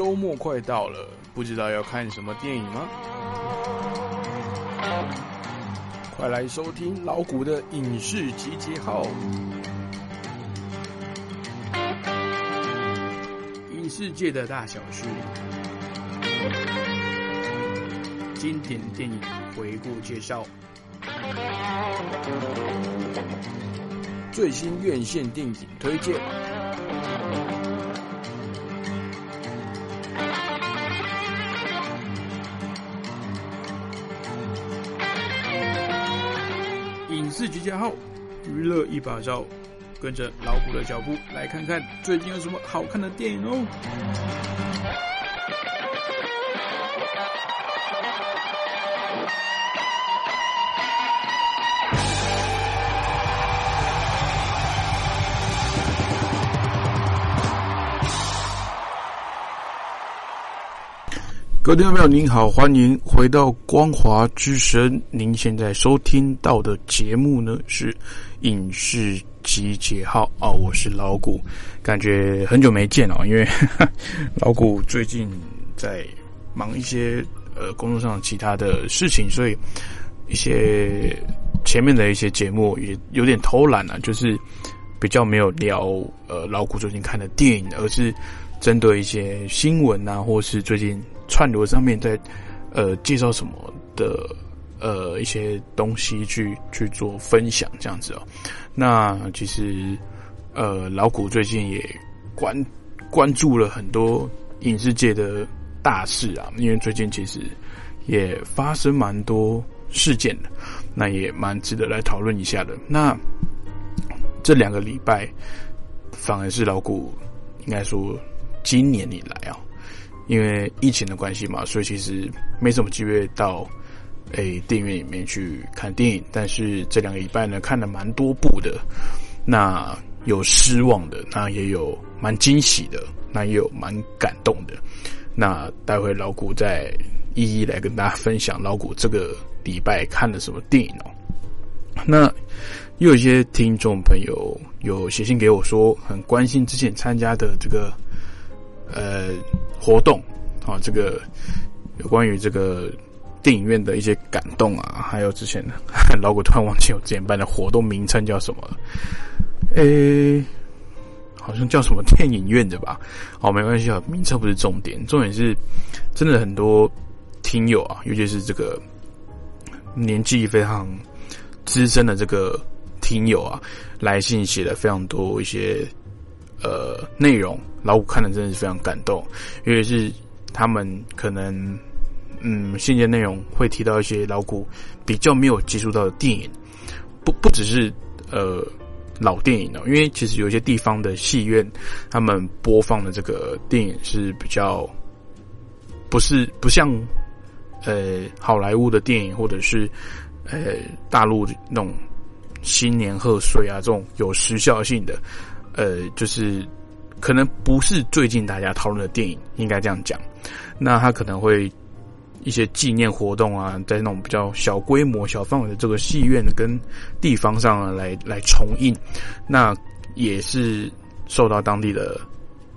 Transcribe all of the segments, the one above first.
周末快到了，不知道要看什么电影吗？快来收听老谷的影视集结号，影视界的大小事，经典电影回顾介绍，最新院线电影推荐。好，娱乐一把照，跟着老虎的脚步来看看最近有什么好看的电影哦。各位听众朋友，您好，欢迎回到光华之声。您现在收听到的节目呢是影视集结号哦，我是老谷，感觉很久没见哦，因为 老谷最近在忙一些呃工作上其他的事情，所以一些前面的一些节目也有点偷懒了、就是比较没有聊呃老谷最近看的电影，而是针对一些新闻啊，或是最近。串流上面在呃介绍什么的呃一些东西去去做分享这样子哦。那其实呃老谷最近也关关注了很多影视界的大事啊，因为最近其实也发生蛮多事件的，那也蛮值得来讨论一下的。那这两个礼拜反而是老谷应该说今年以来啊。因为疫情的关系嘛，所以其实没什么机会到诶电影院里面去看电影。但是这两个礼拜呢，看了蛮多部的，那有失望的，那也有蛮惊喜的，那也有蛮感动的。那待会老谷再一一来跟大家分享老谷这个礼拜看了什么电影哦。那又有一些听众朋友有写信给我说，很关心之前参加的这个。呃，活动啊，这个有关于这个电影院的一些感动啊，还有之前的 老古突然忘记我之前办的活动名称叫什么了，诶，好像叫什么电影院的吧？哦，没关系啊，名称不是重点，重点是真的很多听友啊，尤其是这个年纪非常资深的这个听友啊，来信写了非常多一些。呃，内容老五看的真的是非常感动，因为是他们可能嗯，信件内容会提到一些老古比较没有接触到的电影，不不只是呃老电影哦，因为其实有些地方的戏院他们播放的这个电影是比较不是不像呃好莱坞的电影或者是呃大陆那种新年贺岁啊这种有时效性的。呃，就是可能不是最近大家讨论的电影，应该这样讲。那他可能会一些纪念活动啊，在那种比较小规模、小范围的这个戏院跟地方上来来重映，那也是受到当地的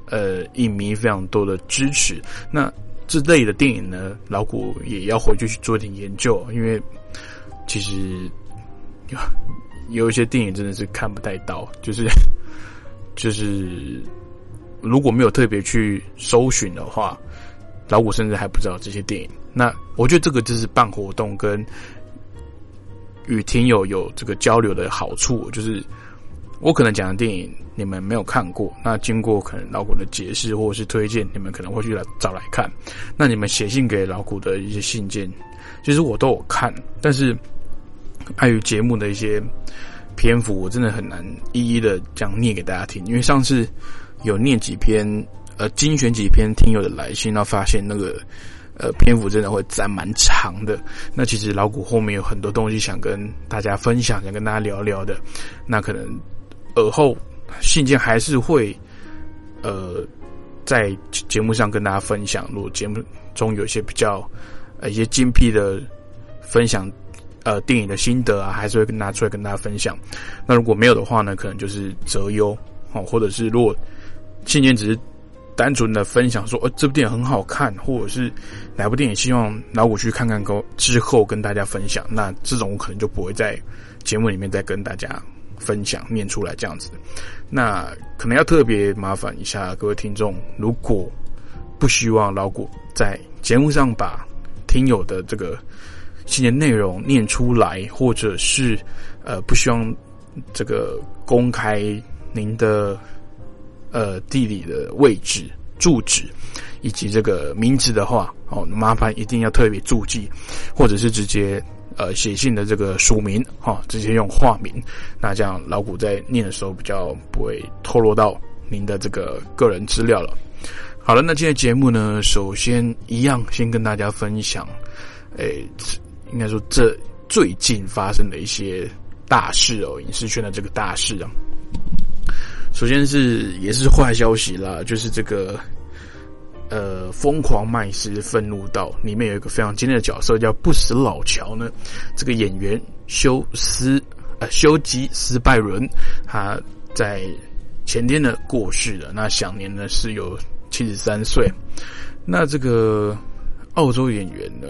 呃影迷非常多的支持。那这类的电影呢，老古也要回去去做一点研究，因为其实有有一些电影真的是看不太到，就是。就是如果没有特别去搜寻的话，老古甚至还不知道这些电影。那我觉得这个就是办活动跟与听友有这个交流的好处，就是我可能讲的电影你们没有看过，那经过可能老古的解释或者是推荐，你们可能会去来找来看。那你们写信给老古的一些信件，其实我都有看，但是碍于节目的一些。篇幅我真的很难一一的这样念给大家听，因为上次有念几篇，呃，精选几篇听友的来信，然后发现那个呃篇幅真的会占蛮长的。那其实老谷后面有很多东西想跟大家分享，想跟大家聊聊的。那可能尔后信件还是会呃在节目上跟大家分享。如果节目中有一些比较呃一些精辟的分享。呃，电影的心得啊，还是会跟拿出来跟大家分享。那如果没有的话呢，可能就是择优哦，或者是如果信件只是单纯的分享说，呃，这部电影很好看，或者是哪部电影希望老谷去看看后之后跟大家分享，那这种我可能就不会在节目里面再跟大家分享念出来这样子。那可能要特别麻烦一下各位听众，如果不希望老谷在节目上把听友的这个新的内容念出来，或者是呃不希望这个公开您的。呃，地理的位置、住址以及这个名字的话，哦，麻烦一定要特别注记，或者是直接呃写信的这个署名，哈，直接用化名，那这样老谷在念的时候比较不会透露到您的这个个人资料了。好了，那今天节目呢，首先一样先跟大家分享，诶，应该说这最近发生的一些大事哦，影视圈的这个大事啊。首先是也是坏消息啦，就是这个呃，疯狂麦斯愤怒到里面有一个非常经典的角色叫不死老乔呢。这个演员休斯呃休吉斯拜伦，他在前天呢过世了，那享年呢是有七十三岁。那这个澳洲演员呢，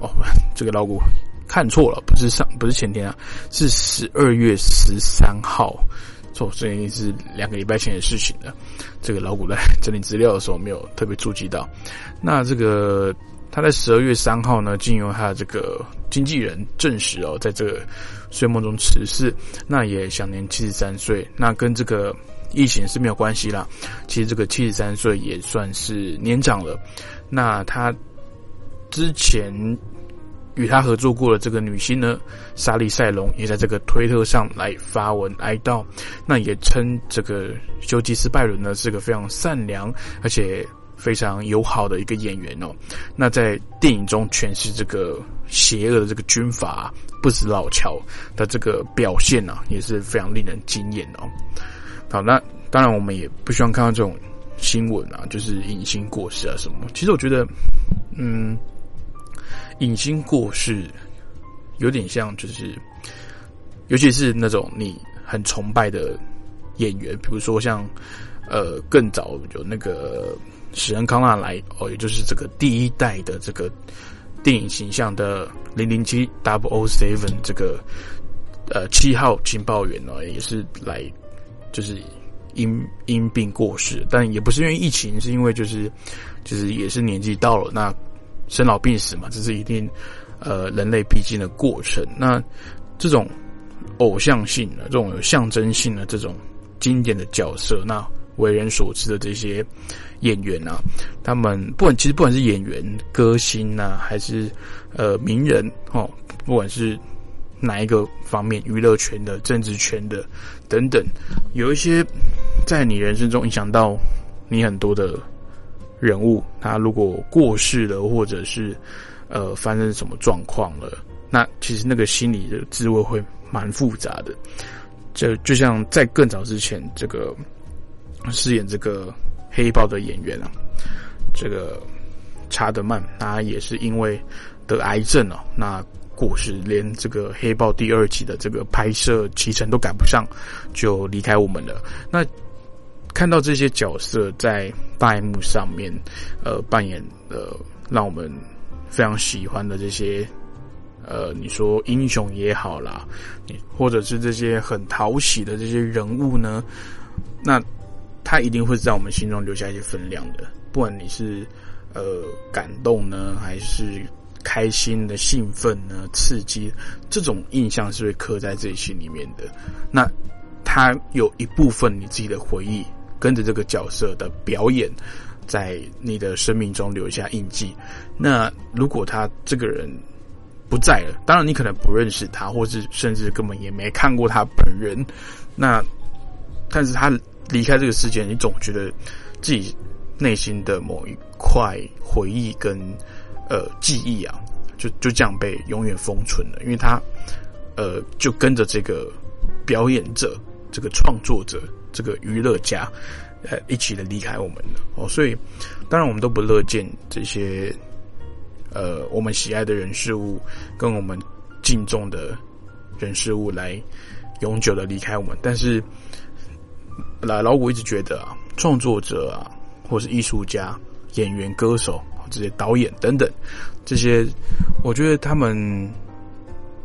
哦，这个老古看错了，不是上不是前天啊，是十二月十三号。错，这已经是两个礼拜前的事情了。这个老古在 整理资料的时候没有特别注意到。那这个他在十二月三号呢，经由他的这个经纪人证实哦，在这个睡梦中辞世，那也享年七十三岁。那跟这个疫情是没有关系啦。其实这个七十三岁也算是年长了。那他之前。与他合作过的这个女星呢，莎莉赛隆也在这个推特上来发文哀悼，那也称这个休吉斯拜伦呢是个非常善良而且非常友好的一个演员哦。那在电影中诠释这个邪恶的这个军阀不死老乔的这个表现呢，也是非常令人惊艳哦。好，那当然我们也不希望看到这种新闻啊，就是影星过世啊什么。其实我觉得，嗯。影星过世，有点像，就是，尤其是那种你很崇拜的演员，比如说像，呃，更早有那个史恩康纳来哦，也就是这个第一代的这个电影形象的零零七 Double Seven 这个呃七号情报员呢，也是来就是因因病过世，但也不是因为疫情，是因为就是就是也是年纪到了那。生老病死嘛，这是一定，呃，人类必经的过程。那这种偶像性的、这种有象征性的、这种经典的角色，那为人所知的这些演员啊，他们不管其实不管是演员、歌星呐，还是呃名人哦，不管是哪一个方面，娱乐圈的、政治圈的等等，有一些在你人生中影响到你很多的。人物他如果过世了，或者是呃发生什么状况了，那其实那个心理的滋味会蛮复杂的。就就像在更早之前，这个饰演这个黑豹的演员啊，这个查德曼，他也是因为得癌症哦，那过世，连这个黑豹第二集的这个拍摄期程都赶不上，就离开我们了。那看到这些角色在大荧幕上面，呃，扮演的让我们非常喜欢的这些，呃，你说英雄也好啦，或者是这些很讨喜的这些人物呢，那他一定会在我们心中留下一些分量的。不管你是呃感动呢，还是开心的、兴奋呢、刺激，这种印象是会刻在自己心里面的。那他有一部分你自己的回忆。跟着这个角色的表演，在你的生命中留下印记。那如果他这个人不在了，当然你可能不认识他，或是甚至根本也没看过他本人。那但是他离开这个世界，你总觉得自己内心的某一块回忆跟呃记忆啊，就就这样被永远封存了，因为他呃就跟着这个表演者，这个创作者。这个娱乐家，呃，一起的离开我们哦，所以当然我们都不乐见这些，呃，我们喜爱的人事物跟我们敬重的人事物来永久的离开我们。但是，老老古一直觉得啊，创作者啊，或是艺术家、演员、歌手这些导演等等，这些我觉得他们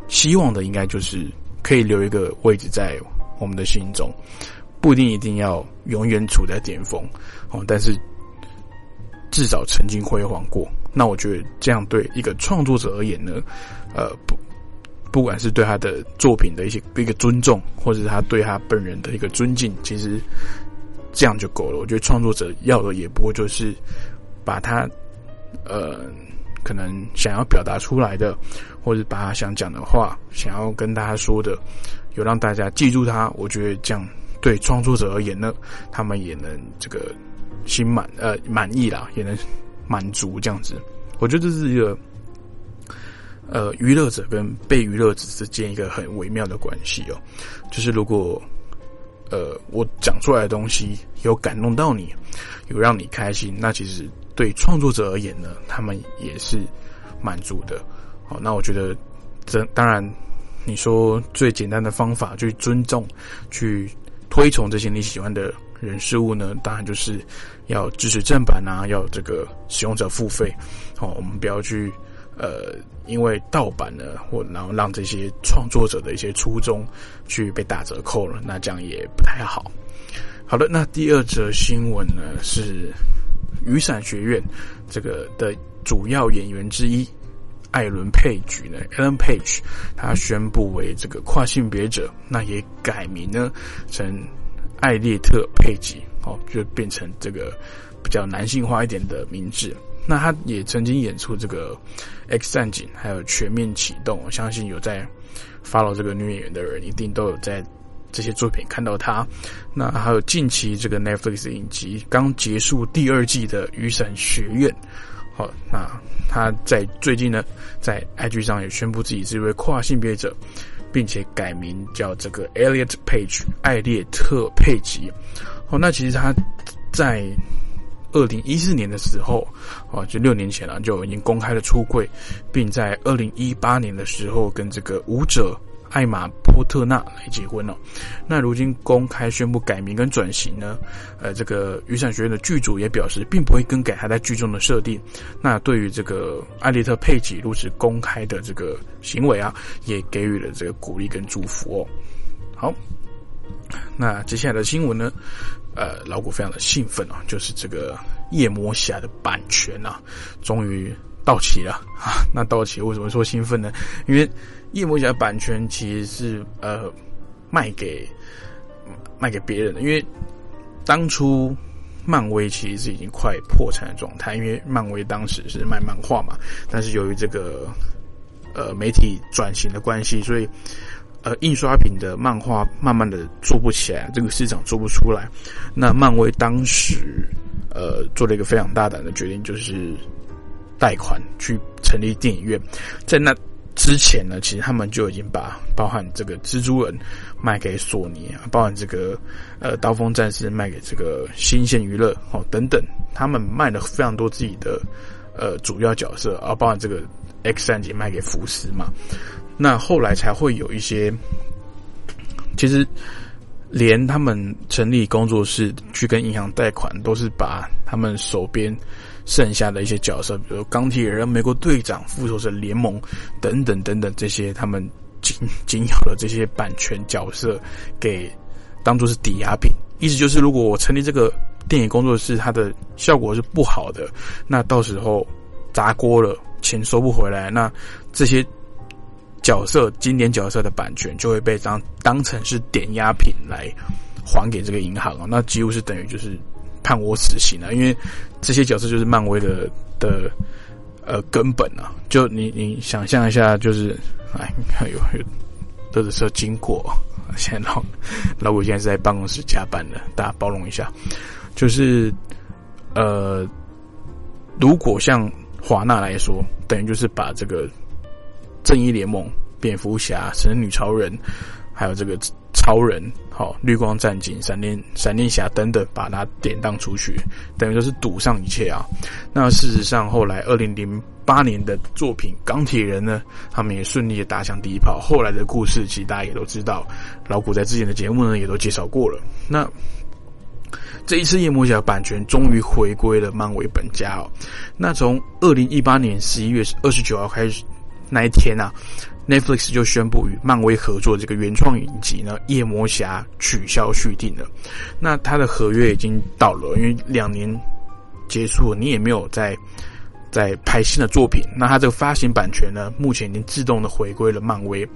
希望的应该就是可以留一个位置在我们的心中，不一定一定要永远处在巅峰哦，但是至少曾经辉煌过。那我觉得这样对一个创作者而言呢，呃不。不管是对他的作品的一些一个尊重，或者是他对他本人的一个尊敬，其实这样就够了。我觉得创作者要的也不过就是把他呃可能想要表达出来的，或者把他想讲的话，想要跟大家说的，有让大家记住他。我觉得这样对创作者而言呢，他们也能这个心满呃满意啦，也能满足这样子。我觉得这是一个。呃，娱乐者跟被娱乐者之间一个很微妙的关系哦，就是如果呃我讲出来的东西有感动到你，有让你开心，那其实对创作者而言呢，他们也是满足的。好，那我觉得这当然你说最简单的方法去尊重、去推崇这些你喜欢的人事物呢，当然就是要支持正版啊，要这个使用者付费。好，我们不要去。呃，因为盗版呢，或然后让这些创作者的一些初衷去被打折扣了，那这样也不太好。好的，那第二则新闻呢是雨伞学院这个的主要演员之一艾伦佩吉呢，Ellen Page，他宣布为这个跨性别者，那也改名呢成艾列特佩吉，哦，就变成这个比较男性化一点的名字。那他也曾经演出这个《X 战警》，还有《全面启动》。我相信有在 follow 这个女演员的人，一定都有在这些作品看到她。那还有近期这个 Netflix 影集刚结束第二季的《雨伞学院》。好，那他在最近呢，在 IG 上也宣布自己是一位跨性别者，并且改名叫这个 Elliot Page 艾列特佩吉。好，那其实他在。二零一四年的时候，啊，就六年前了，就已经公开了出柜，并在二零一八年的时候跟这个舞者艾玛波特纳来结婚了。那如今公开宣布改名跟转型呢？呃，这个雨伞学院的剧组也表示，并不会更改他在剧中的设定。那对于这个艾丽特佩吉如此公开的这个行为啊，也给予了这个鼓励跟祝福哦。好，那接下来的新闻呢？呃，老古非常的兴奋啊，就是这个夜魔侠的版权啊，终于到期了啊！那到期为什么说兴奋呢？因为夜魔侠版权其实是呃卖给卖给别人的，因为当初漫威其实是已经快破产的状态，因为漫威当时是卖漫画嘛，但是由于这个呃媒体转型的关系，所以。呃，印刷品的漫画慢慢的做不起来，这个市场做不出来。那漫威当时呃做了一个非常大胆的决定，就是贷款去成立电影院。在那之前呢，其实他们就已经把包含这个蜘蛛人卖给索尼，包含这个呃刀锋战士卖给这个新线娱乐哦等等，他们卖了非常多自己的呃主要角色，啊，包含这个 X 战警卖给福斯嘛。那后来才会有一些，其实连他们成立工作室去跟银行贷款，都是把他们手边剩下的一些角色，比如钢铁人、美国队长、复仇者联盟等等等等这些他们仅仅有的这些版权角色，给当做是抵押品。意思就是，如果我成立这个电影工作室，它的效果是不好的，那到时候砸锅了，钱收不回来，那这些。角色经典角色的版权就会被当当成是抵押品来还给这个银行啊，那几乎是等于就是判我死刑了，因为这些角色就是漫威的的呃根本啊。就你你想象一下，就是哎，有有都是车经过，现在老老古现在是在办公室加班的，大家包容一下。就是呃，如果像华纳来说，等于就是把这个。正义联盟、蝙蝠侠、神女超人，还有这个超人、好绿光战警、闪电闪电侠等等，把它典当出去，等于说是赌上一切啊。那事实上，后来二零零八年的作品《钢铁人》呢，他们也顺利的打响第一炮。后来的故事，其实大家也都知道，老古在之前的节目呢也都介绍过了。那这一次夜魔侠版权终于回归了漫威本家哦。那从二零一八年十一月二十九号开始那一天啊，Netflix 就宣布与漫威合作这个原创影集呢《夜魔侠》取消续订了。那他的合约已经到了，因为两年结束，你也没有在。在拍新的作品，那它这个发行版权呢，目前已经自动的回归了漫威，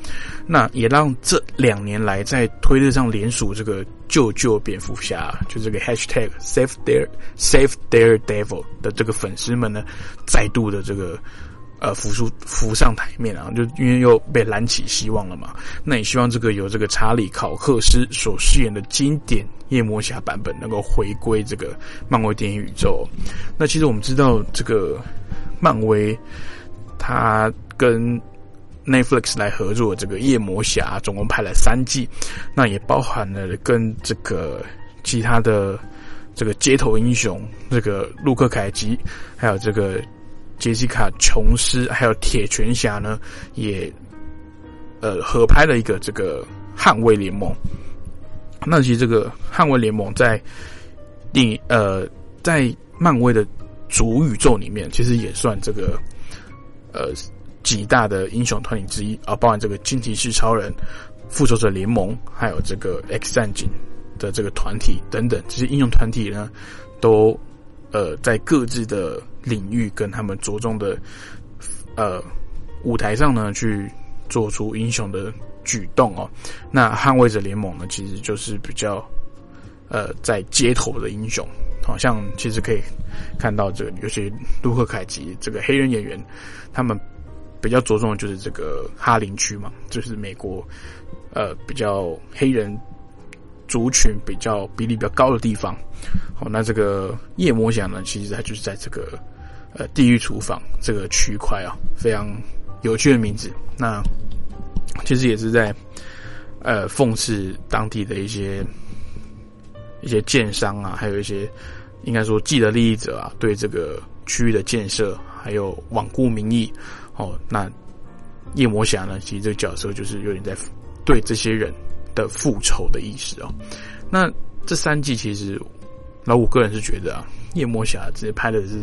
那也让这两年来在推特上联署这个救救蝙蝠侠，就这个 hashtag save their save their devil 的这个粉丝们呢，再度的这个呃浮出浮上台面啊，就因为又被燃起希望了嘛，那也希望这个由这个查理考克斯所饰演的经典夜魔侠版本能够回归这个漫威电影宇宙。那其实我们知道这个。漫威，他跟 Netflix 来合作这个夜魔侠，总共拍了三季，那也包含了跟这个其他的这个街头英雄，这个路克凯奇，还有这个杰西卡琼斯，还有铁拳侠呢，也呃合拍了一个这个捍卫联盟。那其实这个捍卫联盟在另呃在漫威的。主宇宙里面其实也算这个呃几大的英雄团体之一啊，包含这个惊奇式超人、复仇者联盟，还有这个 X 战警的这个团体等等，这些英雄团体呢，都呃在各自的领域跟他们着重的呃舞台上呢去做出英雄的举动哦。那捍卫者联盟呢，其实就是比较呃在街头的英雄。好像其实可以看到，这个尤其卢克凯奇这个黑人演员，他们比较着重的就是这个哈林区嘛，就是美国呃比较黑人族群比较比例比较高的地方。好，那这个夜魔侠呢，其实它就是在这个呃地狱厨房这个区块啊，非常有趣的名字。那其实也是在呃讽刺当地的一些。一些建商啊，还有一些应该说既得利益者啊，对这个区域的建设还有罔顾民意哦。那夜魔侠呢，其实这个角色就是有点在对这些人的复仇的意思哦。那这三季其实老五个人是觉得啊，夜魔侠直接拍的是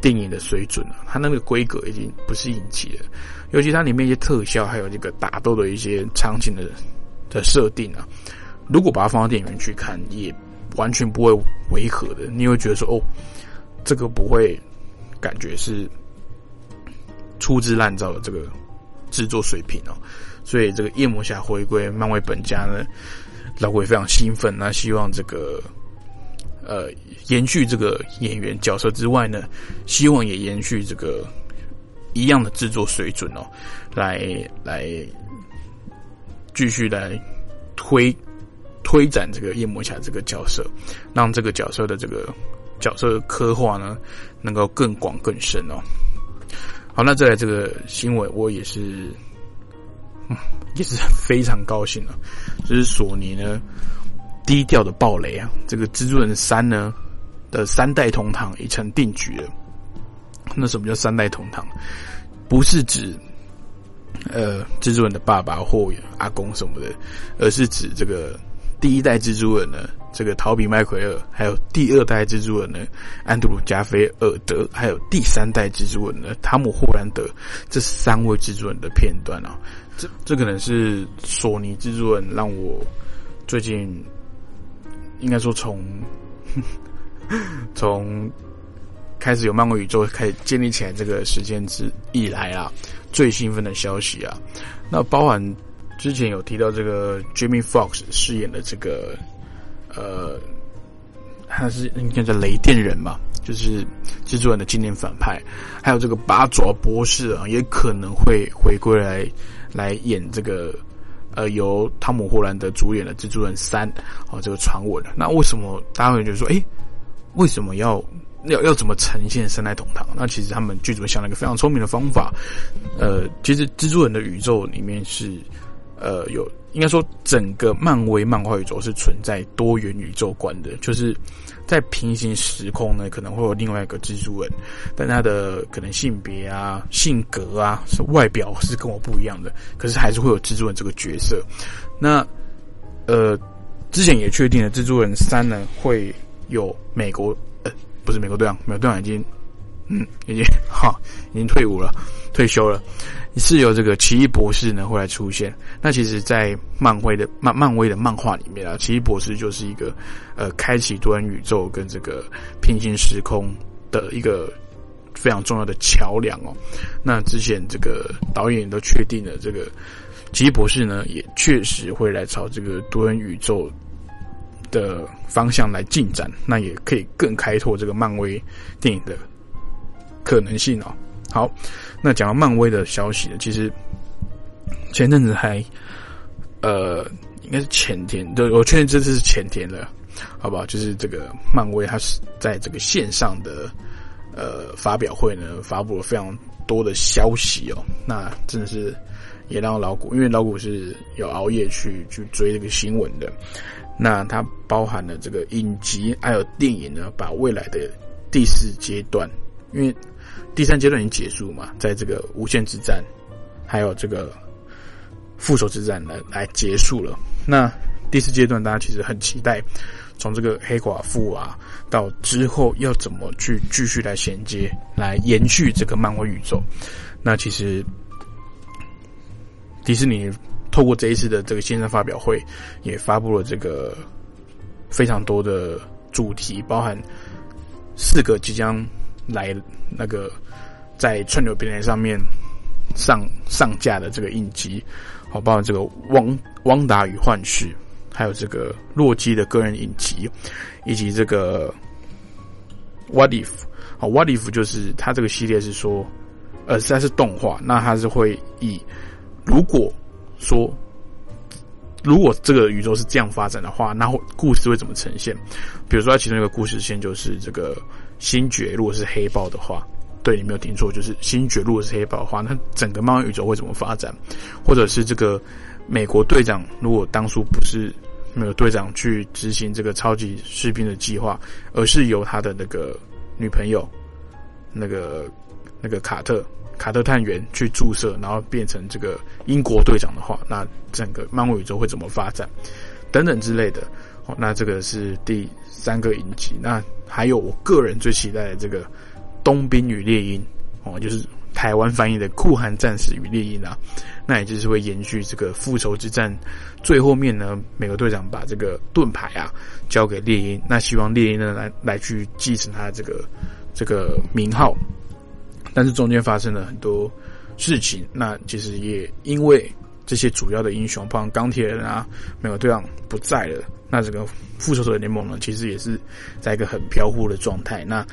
电影的水准啊，它那个规格已经不是影集了，尤其它里面一些特效还有这个打斗的一些场景的的设定啊。如果把它放到电影院去看，也完全不会违和的。你会觉得说，哦，这个不会感觉是粗制滥造的这个制作水平哦。所以这个夜魔侠回归漫威本家呢，老鬼非常兴奋。那希望这个呃延续这个演员角色之外呢，希望也延续这个一样的制作水准哦，来来继续来推。推展这个夜魔侠这个角色，让这个角色的这个角色刻画呢，能够更广更深哦。好，那再来这个新闻，我也是，嗯也是非常高兴啊。就是索尼呢低调的暴雷啊，这个蜘蛛人三呢的三代同堂已成定局了。那什么叫三代同堂？不是指呃蜘蛛人的爸爸或阿公什么的，而是指这个。第一代蜘蛛人呢，这个陶比麦奎尔，还有第二代蜘蛛人呢，安德鲁加菲尔德，还有第三代蜘蛛人呢，汤姆霍兰德，这三位蜘蛛人的片段啊，这这可能是索尼蜘蛛人让我最近应该说从 从开始有漫威宇宙开始建立起来这个时间之以来啊，最兴奋的消息啊，那包含。之前有提到这个 Jimmy Fox 饰演的这个，呃，他是应该叫雷电人嘛，就是蜘蛛人的经典反派。还有这个八爪博士啊，也可能会回归来来演这个，呃，由汤姆·霍兰德主演的蜘蛛人三。哦，这个传闻。那为什么大家会觉得说，哎，为什么要要要怎么呈现三代同堂？那其实他们剧组想了一个非常聪明的方法。呃，其实蜘蛛人的宇宙里面是。呃，有应该说，整个漫威漫画宇宙是存在多元宇宙观的，就是在平行时空呢，可能会有另外一个蜘蛛人，但他的可能性别啊、性格啊、是外表是跟我不一样的，可是还是会有蜘蛛人这个角色。那呃，之前也确定了蜘蛛人三呢会有美国不是美国队长，美国队长已经嗯已经哈已经退伍了退休了，是由这个奇异博士呢会来出现。那其实，在漫威的漫漫威的漫画里面啊，奇异博士就是一个呃开启多元宇宙跟这个平行时空的一个。非常重要的桥梁哦。那之前这个导演都确定了，这个奇异博士呢，也确实会来朝这个多元宇宙的方向来进展。那也可以更开拓这个漫威电影的可能性哦。好，那讲到漫威的消息呢，其实前阵子还呃，应该是前天，对我确认这次是前天了，好不好？就是这个漫威它是在这个线上的。呃，发表会呢，发布了非常多的消息哦。那真的是也让老股，因为老股是有熬夜去去追这个新闻的。那它包含了这个影集还有电影呢，把未来的第四阶段，因为第三阶段已经结束嘛，在这个无限之战还有这个复仇之战来来结束了。那第四阶段，大家其实很期待。从这个黑寡妇啊，到之后要怎么去继续来衔接、来延续这个漫威宇宙？那其实迪士尼透过这一次的这个线上发表会，也发布了这个非常多的主题，包含四个即将来那个在串流平台上面上上架的这个影集，好，包括这个《汪汪达与幻视》。还有这个洛基的个人影集，以及这个 What If 啊，What If 就是它这个系列是说，呃，虽然是动画，那它是会以如果说如果这个宇宙是这样发展的话，那故事会怎么呈现？比如说，它其中一个故事线就是这个星爵，如果是黑豹的话，对你没有听错，就是星爵如果是黑豹的话，那整个漫威宇宙会怎么发展？或者是这个美国队长，如果当初不是没有队长去执行这个超级士兵的计划，而是由他的那个女朋友，那个那个卡特卡特探员去注射，然后变成这个英国队长的话，那整个漫威宇宙会怎么发展？等等之类的。哦，那这个是第三个影集。那还有我个人最期待的这个《冬兵与猎鹰》哦，就是。台湾翻译的《酷寒战士与猎鹰》啊，那也就是会延续这个复仇之战最后面呢，美国队长把这个盾牌啊交给猎鹰，那希望猎鹰呢来来去继承他的这个这个名号，但是中间发生了很多事情，那其实也因为这些主要的英雄，包括钢铁人啊，美国队长不在了，那这个复仇者联盟呢，其实也是在一个很飘忽的状态，那。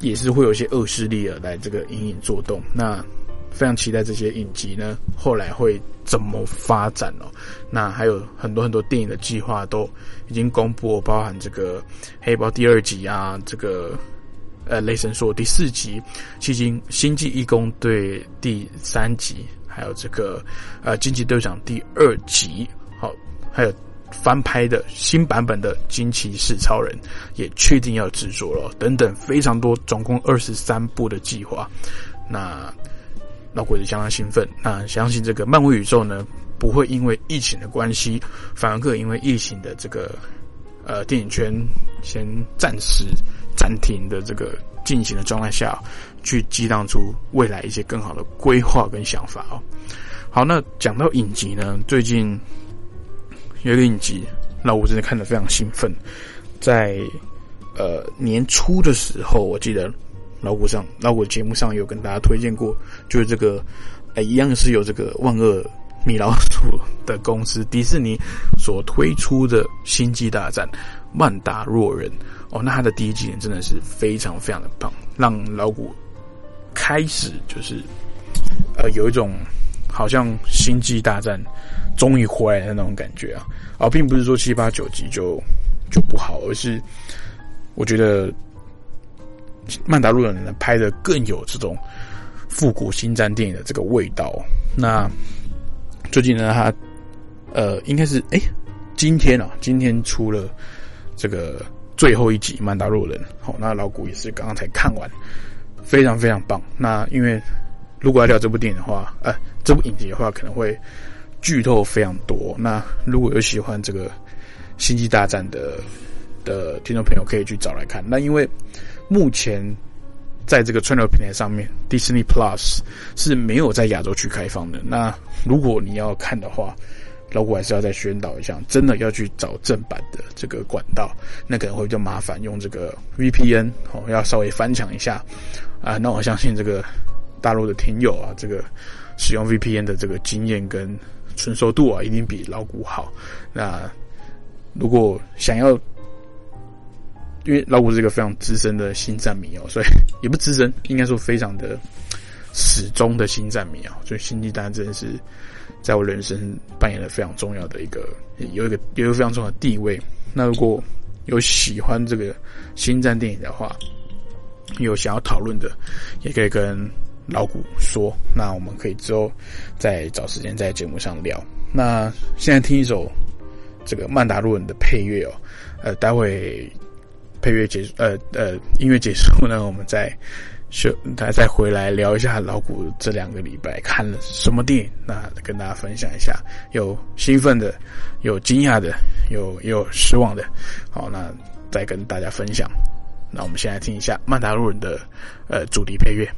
也是会有一些恶势力啊来这个隐隐作动，那非常期待这些影集呢后来会怎么发展哦。那还有很多很多电影的计划都已经公布，包含这个黑豹第二集啊，这个呃雷神说第四集，迄今星际义工队第三集，还有这个呃惊奇队长第二集，好，还有。翻拍的新版本的《惊奇四超人》也确定要制作了，等等，非常多，总共二十三部的计划。那老鬼子相当兴奋。那相信这个漫威宇宙呢，不会因为疫情的关系，反而更因为疫情的这个呃电影圈先暂时暂停的这个进行的状态下，去激荡出未来一些更好的规划跟想法哦。好，那讲到影集呢，最近。有一个影集，老五真的看得非常兴奋。在呃年初的时候，我记得老谷上老五节目上有跟大家推荐过，就是这个一样是有这个万恶米老鼠的公司迪士尼所推出的《星际大战：曼达洛人》哦，那它的第一季真的是非常非常的棒，让老谷开始就是呃有一种好像《星际大战》。终于回来的那种感觉啊，而并不是说七八九集就就不好，而是我觉得曼达洛人呢拍的更有这种复古星战电影的这个味道。那最近呢，他呃应该是哎今天啊，今天出了这个最后一集曼达洛人，好，那老古也是刚刚才看完，非常非常棒。那因为如果要聊这部电影的话，呃，这部影集的话可能会。剧透非常多，那如果有喜欢这个星际大战》的的听众朋友可以去找来看。那因为目前在这个串流平台上面，Disney Plus 是没有在亚洲区开放的。那如果你要看的话，老古还是要再宣导一下，真的要去找正版的这个管道，那可能会比较麻烦，用这个 VPN 哦，要稍微翻墙一下啊。那我相信这个大陆的听友啊，这个使用 VPN 的这个经验跟纯熟度啊，一定比老古好。那如果想要，因为老古是一个非常资深的新站迷哦，所以也不资深，应该说非常的始终的新站迷啊，所以星际大战真的是。在我人生扮演了非常重要的一个，有一个有一个非常重要的地位。那如果有喜欢这个星战电影的话，有想要讨论的，也可以跟老古说。那我们可以之后再找时间在节目上聊。那现在听一首这个曼达洛人的配乐哦，呃，待会配乐结束，呃呃，音乐结束呢，我们再。就他再回来聊一下老谷这两个礼拜看了什么电影，那跟大家分享一下，有兴奋的，有惊讶的，有有失望的，好，那再跟大家分享。那我们先来听一下曼达洛人的呃主题配乐。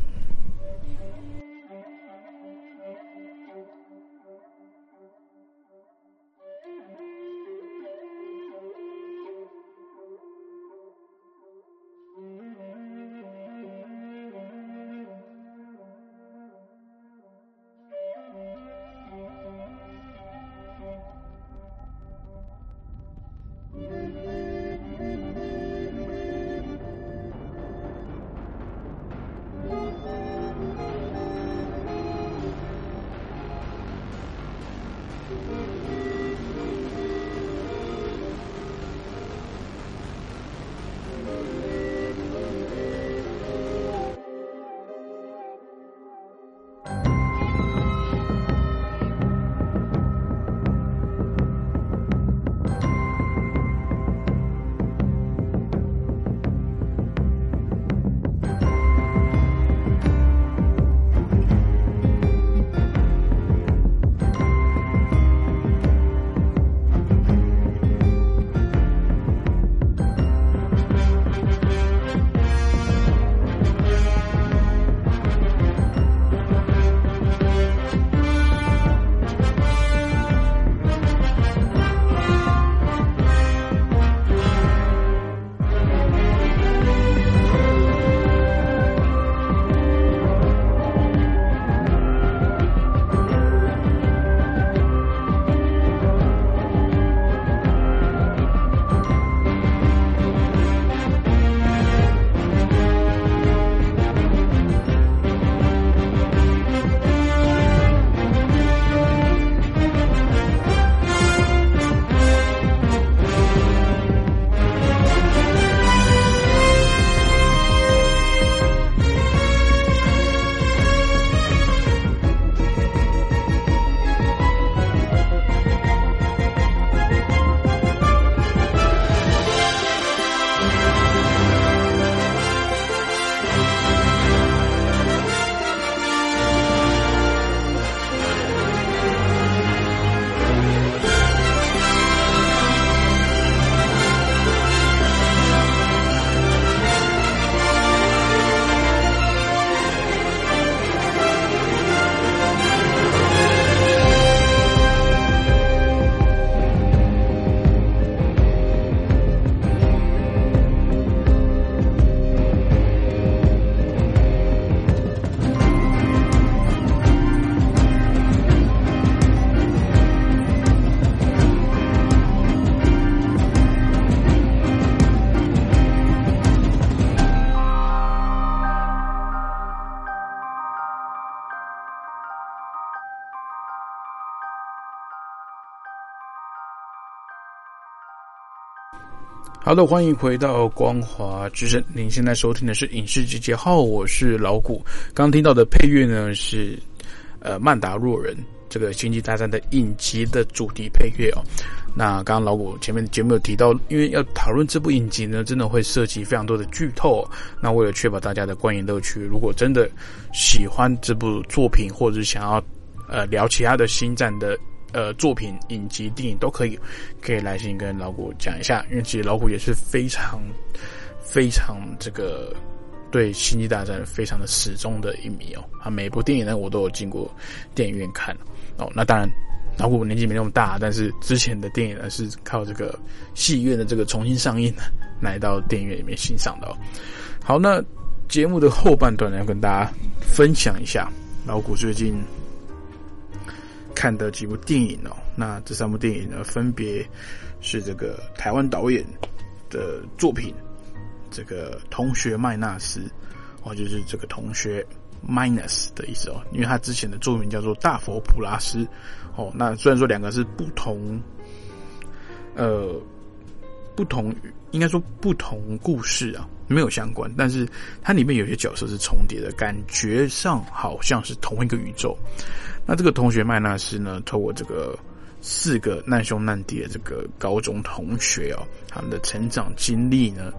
好的，欢迎回到光华之声。您现在收听的是影视集结号，我是老谷。刚听到的配乐呢是呃曼达洛人这个星际大战的影集的主题配乐哦。那刚刚老谷前面节目有提到，因为要讨论这部影集呢，真的会涉及非常多的剧透。那为了确保大家的观影乐趣，如果真的喜欢这部作品，或者是想要呃聊其他的星战的呃作品、影集、电影都可以，可以来信跟老谷讲一下，因为其实老谷也是非常非常这个对《星际大战》非常的始终的一迷哦。啊，每部电影呢我都有进过电影院看哦。那当然。老古年纪没那么大，但是之前的电影呢是靠这个戏院的这个重新上映呢来到电影院里面欣赏的哦。好，那节目的后半段呢，要跟大家分享一下老古最近看的几部电影哦。那这三部电影呢，分别是这个台湾导演的作品，这个同学麦纳斯哦，就是这个同学 minus 的意思哦，因为他之前的作品叫做大佛普拉斯。哦，那虽然说两个是不同，呃，不同，应该说不同故事啊，没有相关，但是它里面有些角色是重叠的，感觉上好像是同一个宇宙。那这个同学麦纳斯呢，透过这个四个难兄难弟的这个高中同学哦，他们的成长经历呢，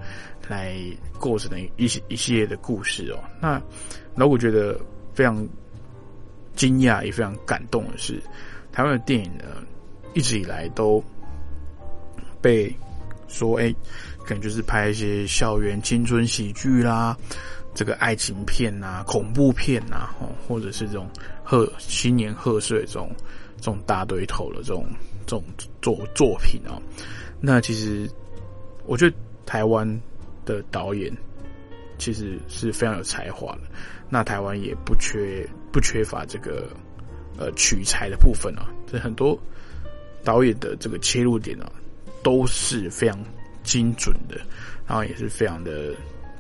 来构成的一些一系列的故事哦。那老我觉得非常惊讶，也非常感动的是。台湾的电影呢，一直以来都被说，哎，可能就是拍一些校园青春喜剧啦，这个爱情片呐、恐怖片呐，哦，或者是这种贺新年贺岁这种这种大堆头的这种这种作作品哦。那其实我觉得台湾的导演其实是非常有才华的，那台湾也不缺不缺乏这个。呃，取材的部分啊，这很多导演的这个切入点啊，都是非常精准的，然后也是非常的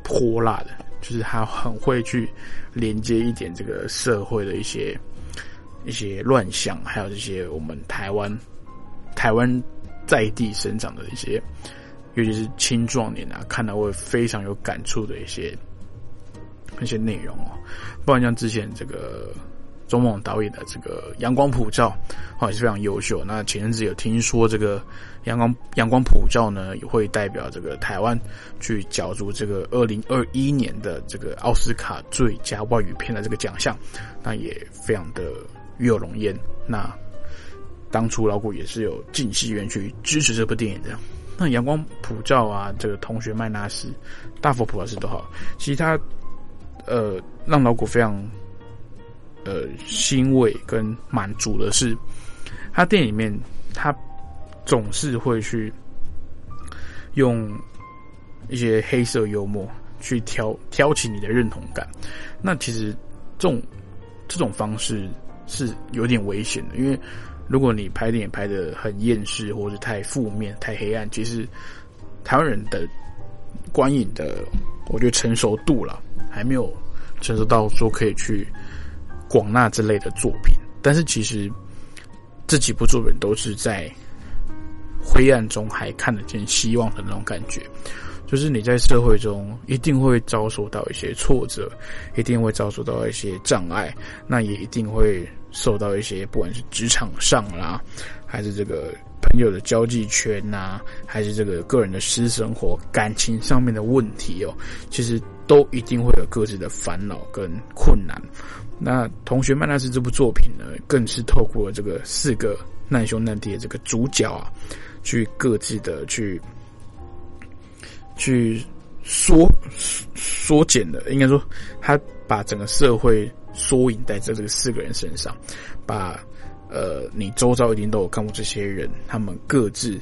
泼辣的，就是他很会去连接一点这个社会的一些一些乱象，还有这些我们台湾台湾在地生长的一些，尤其是青壮年啊，看到会非常有感触的一些那些内容哦，不然像之前这个。钟猛导演的这个《阳光普照》哦也是非常优秀。那前阵子有听说这个《阳光阳光普照》呢，也会代表这个台湾去角逐这个二零二一年的这个奥斯卡最佳外语片的这个奖项，那也非常的与有荣焉。那当初老谷也是有进戏院去支持这部电影的。那《阳光普照》啊，这个同学麦纳斯、大佛普拉斯都好，其实他呃让老谷非常。呃，欣慰跟满足的是，他电影里面他总是会去用一些黑色幽默去挑挑起你的认同感。那其实这种这种方式是有点危险的，因为如果你拍电影拍的很厌世，或者太负面、太黑暗，其实台湾人的观影的，我觉得成熟度了还没有成熟到说可以去。广纳之类的作品，但是其实这几部作品都是在灰暗中还看得见希望的那种感觉。就是你在社会中一定会遭受到一些挫折，一定会遭受到一些障碍，那也一定会受到一些不管是职场上啦，还是这个朋友的交际圈呐，还是这个个人的私生活、感情上面的问题哦，其实都一定会有各自的烦恼跟困难。那同学曼纳斯这部作品呢，更是透过这个四个难兄难弟的这个主角啊，去各自的去去缩缩减的，应该说他把整个社会缩影在这这四个人身上，把呃你周遭一定都有看过这些人，他们各自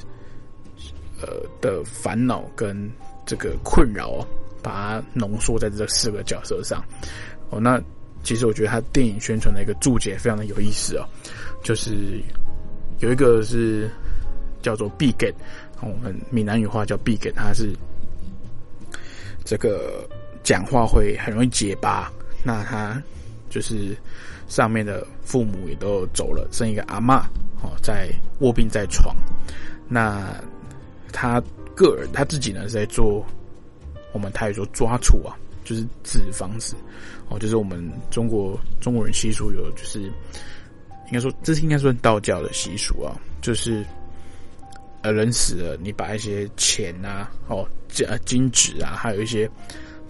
呃的烦恼跟这个困扰，把它浓缩在这四个角色上。哦，那。其实我觉得他电影宣传的一个注解非常的有意思哦，就是有一个是叫做 b i g e t 我们闽南语话叫 b i g e t 他是这个讲话会很容易结巴。那他就是上面的父母也都走了，剩一个阿妈哦，在卧病在床。那他个人他自己呢是在做我们台语说抓储啊。就是纸房子，哦，就是我们中国中国人习俗有，就是应该说这是应该算道教的习俗啊，就是呃人死了，你把一些钱啊，哦金金纸啊，还有一些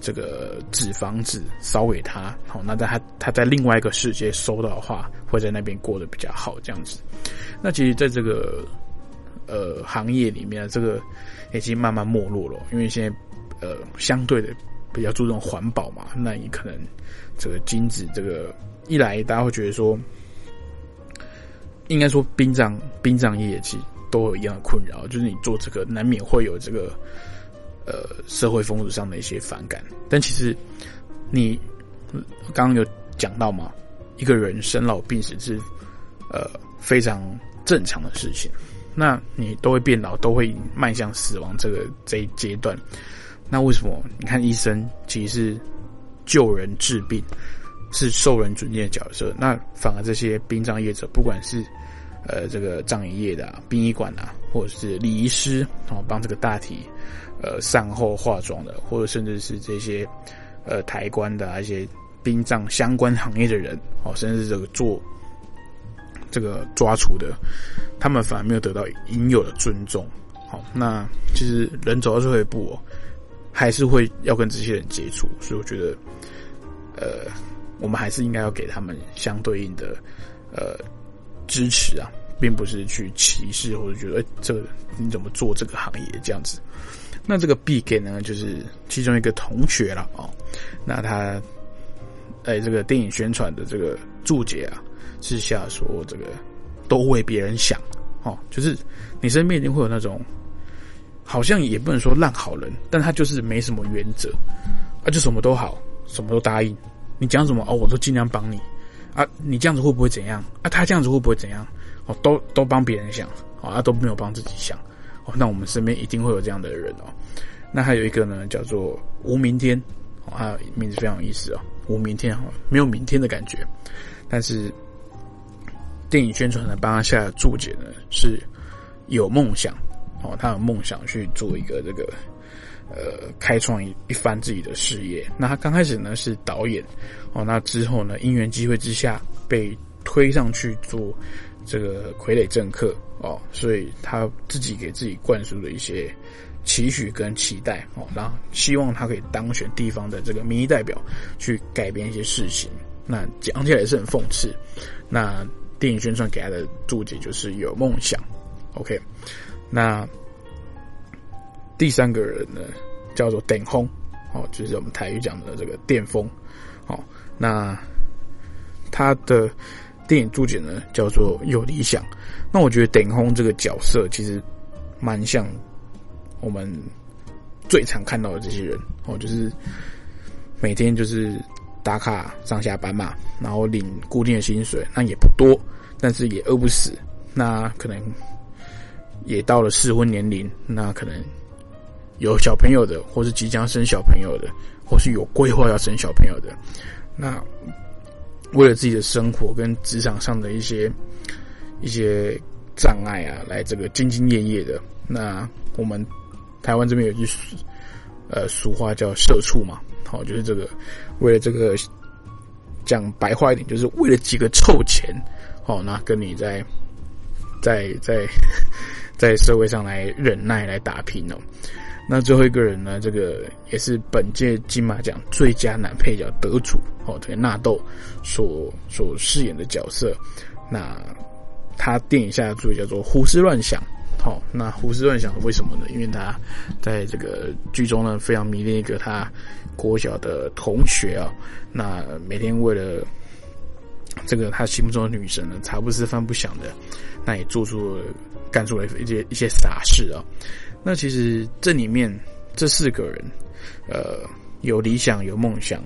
这个纸房子烧给他，好，那在他他在另外一个世界收到的话，会在那边过得比较好，这样子。那其实，在这个呃行业里面，这个已经慢慢没落了，因为现在呃相对的比较注重环保嘛，那你可能这个金子这个一来，大家会觉得说，应该说殡葬殡葬业其实都有一样的困扰，就是你做这个难免会有这个。呃，社会风俗上的一些反感，但其实你刚刚有讲到嘛，一个人生老病死是呃非常正常的事情。那你都会变老，都会迈向死亡这个这一阶段。那为什么你看医生其实是救人治病，是受人尊敬的角色？那反而这些殡葬业者，不管是呃这个葬仪业的殡仪馆啊，或者是礼仪师哦，帮这个大体。呃，善后化妆的，或者甚至是这些呃抬棺的一些殡葬相关行业的人，哦，甚至这个做这个抓除的，他们反而没有得到应有的尊重。好，那其实人走到最后一步哦，还是会要跟这些人接触，所以我觉得，呃，我们还是应该要给他们相对应的呃支持啊，并不是去歧视或者觉得这你怎么做这个行业这样子。那这个 B 给呢，就是其中一个同学了哦。那他，哎，这个电影宣传的这个注解啊，之下说这个都为别人想哦，就是你身边一定会有那种，好像也不能说烂好人，但他就是没什么原则，啊，就什么都好，什么都答应，你讲什么哦，我都尽量帮你啊，你这样子会不会怎样啊？他这样子会不会怎样？哦，都都帮别人想，啊，都没有帮自己想。哦那我们身边一定会有这样的人哦。那还有一个呢，叫做无明天，啊，名字非常有意思哦。无明天哈，没有明天的感觉。但是电影宣传呢，帮他下的注解呢，是有梦想哦，他有梦想去做一个这个呃，开创一一番自己的事业。那他刚开始呢是导演哦，那之后呢，因缘机会之下被推上去做。这个傀儡政客哦，所以他自己给自己灌输了一些期许跟期待哦，然后希望他可以当选地方的这个民意代表，去改变一些事情。那讲起来也是很讽刺。那电影宣传给他的注解就是有梦想。OK，那第三个人呢叫做顶峰哦，就是我们台语讲的这个电风哦，那他的。电影注解呢叫做有理想，那我觉得顶峰这个角色其实蛮像我们最常看到的这些人哦，就是每天就是打卡上下班嘛，然后领固定的薪水，那也不多，但是也饿不死，那可能也到了适婚年龄，那可能有小朋友的，或是即将生小朋友的，或是有规划要生小朋友的，那。为了自己的生活跟职场上的一些一些障碍啊，来这个兢兢业业的。那我们台湾这边有句呃俗话叫“社畜”嘛，好，就是这个为了这个讲白话一点，就是为了几个臭钱，好，那跟你在在在在社会上来忍耐来打拼哦。那最后一个人呢？这个也是本届金马奖最佳男配角得主哦，这个纳豆所所饰演的角色。那他电影下的注意叫做“胡思乱想”。好，那胡思乱想为什么呢？因为他在这个剧中呢，非常迷恋一个他国小的同学啊。那每天为了这个他心目中的女神呢，茶不思饭不想的，那也做出了干出了一些一些傻事啊。那其实这里面这四个人，呃，有理想有梦想，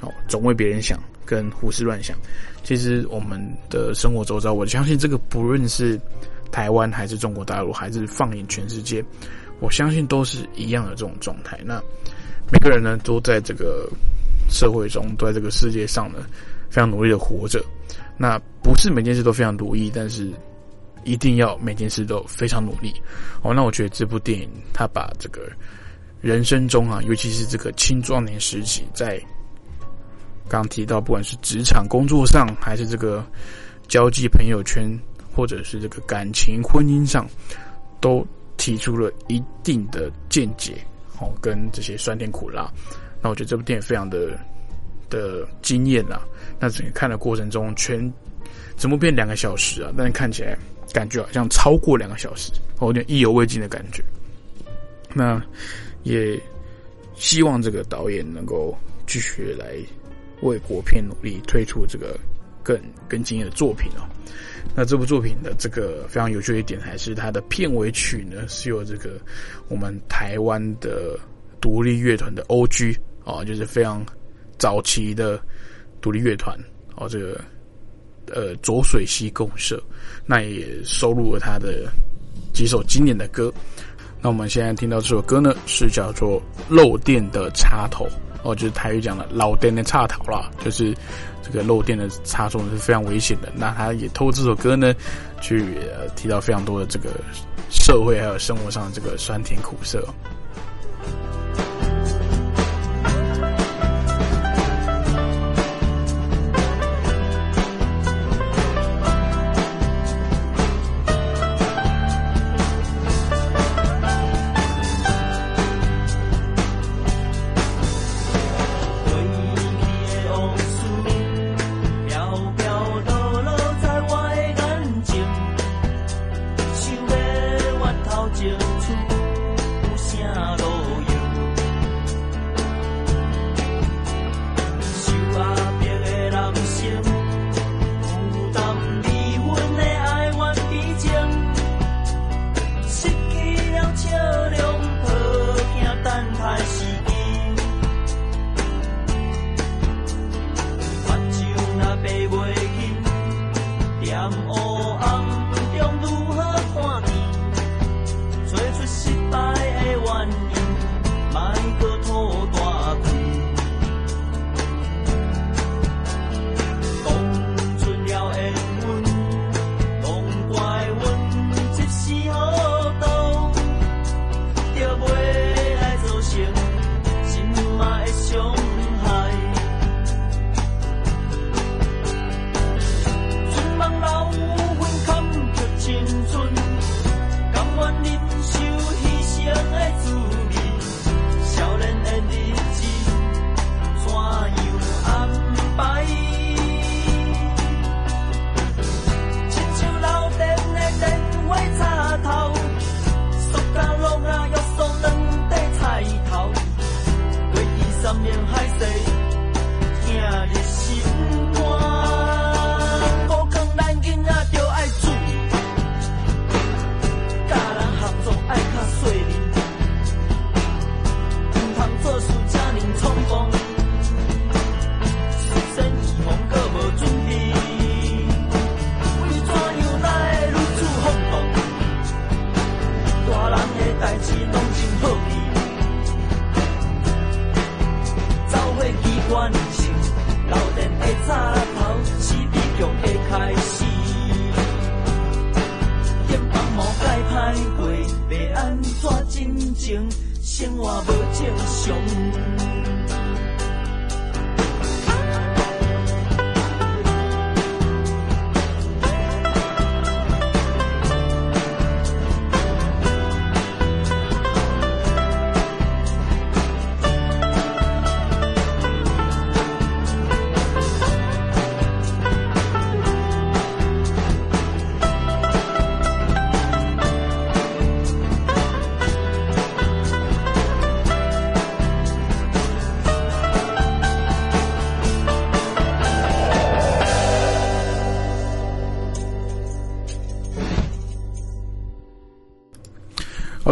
哦，总为别人想，跟胡思乱想。其实我们的生活周遭，我相信这个不论是台湾还是中国大陆，还是放眼全世界，我相信都是一样的这种状态。那每个人呢，都在这个社会中，都在这个世界上呢，非常努力的活着。那不是每件事都非常如意，但是。一定要每件事都非常努力哦。那我觉得这部电影，它把这个人生中啊，尤其是这个青壮年时期，在刚提到，不管是职场工作上，还是这个交际朋友圈，或者是这个感情婚姻上，都提出了一定的见解哦，跟这些酸甜苦辣。那我觉得这部电影非常的的惊艳啊。那整个看的过程中，全怎么变两个小时啊？但是看起来感觉好像超过两个小时，我有点意犹未尽的感觉。那也希望这个导演能够继续来为国片努力，推出这个更更惊艳的作品哦。那这部作品的这个非常有趣的一点，还是它的片尾曲呢，是由这个我们台湾的独立乐团的 O.G. 啊，就是非常早期的独立乐团哦，这个呃浊水溪公社，那也收录了他的几首经典的歌。那我们现在听到这首歌呢，是叫做《漏电的插头》哦，就是台语讲的“老电的插头”啦，就是这个漏电的插头是非常危险的。那他也透过这首歌呢，去提到非常多的这个社会还有生活上的这个酸甜苦涩。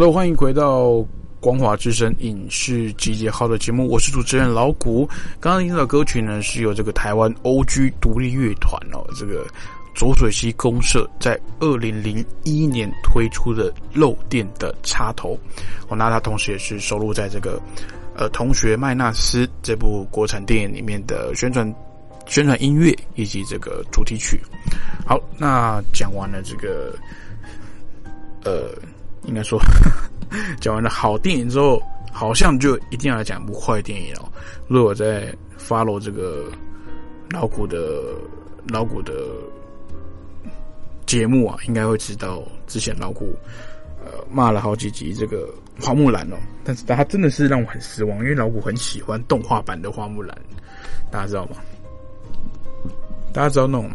的，欢迎回到光华之声影视集结号的节目，我是主持人老谷。刚刚听到歌曲呢，是由这个台湾 O.G. 独立乐团哦，这个浊水溪公社在二零零一年推出的漏电的插头。哦，那它同时也是收录在这个呃同学麦纳斯这部国产电影里面的宣传宣传音乐以及这个主题曲。好，那讲完了这个呃。应该说，讲完了好电影之后，好像就一定要来讲一部坏电影哦。如果在 follow 这个老古的老古的节目啊，应该会知道之前老古呃骂了好几集这个花木兰哦，但是他真的是让我很失望，因为老古很喜欢动画版的花木兰，大家知道吗？大家知道那种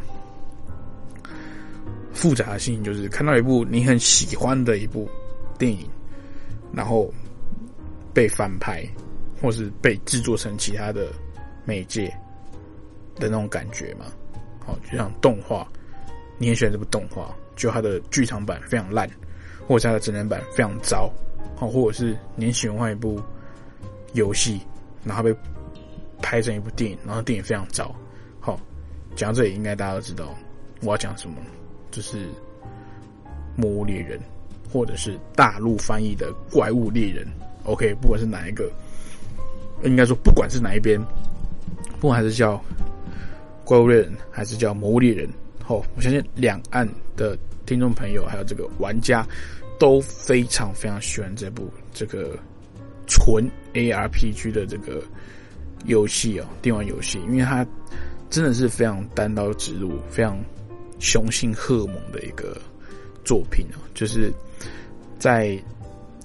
复杂性，就是看到一部你很喜欢的一部电影，然后被翻拍，或是被制作成其他的媒介的那种感觉嘛。好，就像动画，你很喜欢这部动画，就它的剧场版非常烂，或者它的真人版非常糟，好，或者是你喜欢一部游戏，然后被拍成一部电影，然后电影非常糟，好。讲到这里，应该大家都知道我要讲什么，就是《魔物猎人》，或者是大陆翻译的《怪物猎人》。OK，不管是哪一个，应该说不管是哪一边，不管还是叫《怪物猎人》，还是叫《魔物猎人》，哦，我相信两岸的听众朋友还有这个玩家都非常非常喜欢这部这个纯 ARPG 的这个游戏哦，电玩游戏，因为它。真的是非常单刀直入、非常雄性荷尔蒙的一个作品哦！就是在